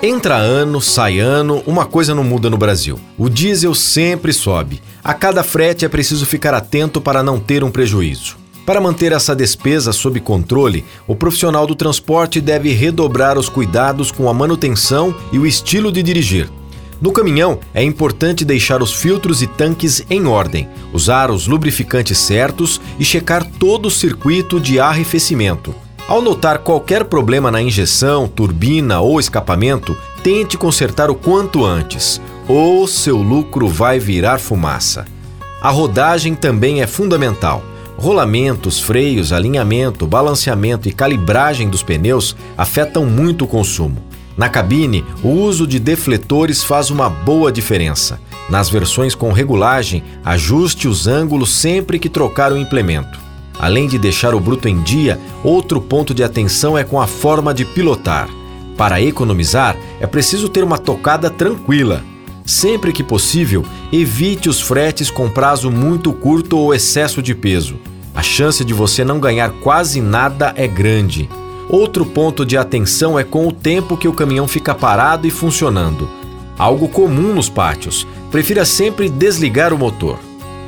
Entra ano, sai ano, uma coisa não muda no Brasil. O diesel sempre sobe. A cada frete é preciso ficar atento para não ter um prejuízo. Para manter essa despesa sob controle, o profissional do transporte deve redobrar os cuidados com a manutenção e o estilo de dirigir. No caminhão, é importante deixar os filtros e tanques em ordem, usar os lubrificantes certos e checar todo o circuito de arrefecimento. Ao notar qualquer problema na injeção, turbina ou escapamento, tente consertar o quanto antes, ou seu lucro vai virar fumaça. A rodagem também é fundamental. Rolamentos, freios, alinhamento, balanceamento e calibragem dos pneus afetam muito o consumo. Na cabine, o uso de defletores faz uma boa diferença. Nas versões com regulagem, ajuste os ângulos sempre que trocar o implemento. Além de deixar o bruto em dia, outro ponto de atenção é com a forma de pilotar. Para economizar, é preciso ter uma tocada tranquila. Sempre que possível, evite os fretes com prazo muito curto ou excesso de peso. A chance de você não ganhar quase nada é grande. Outro ponto de atenção é com o tempo que o caminhão fica parado e funcionando. Algo comum nos pátios. Prefira sempre desligar o motor.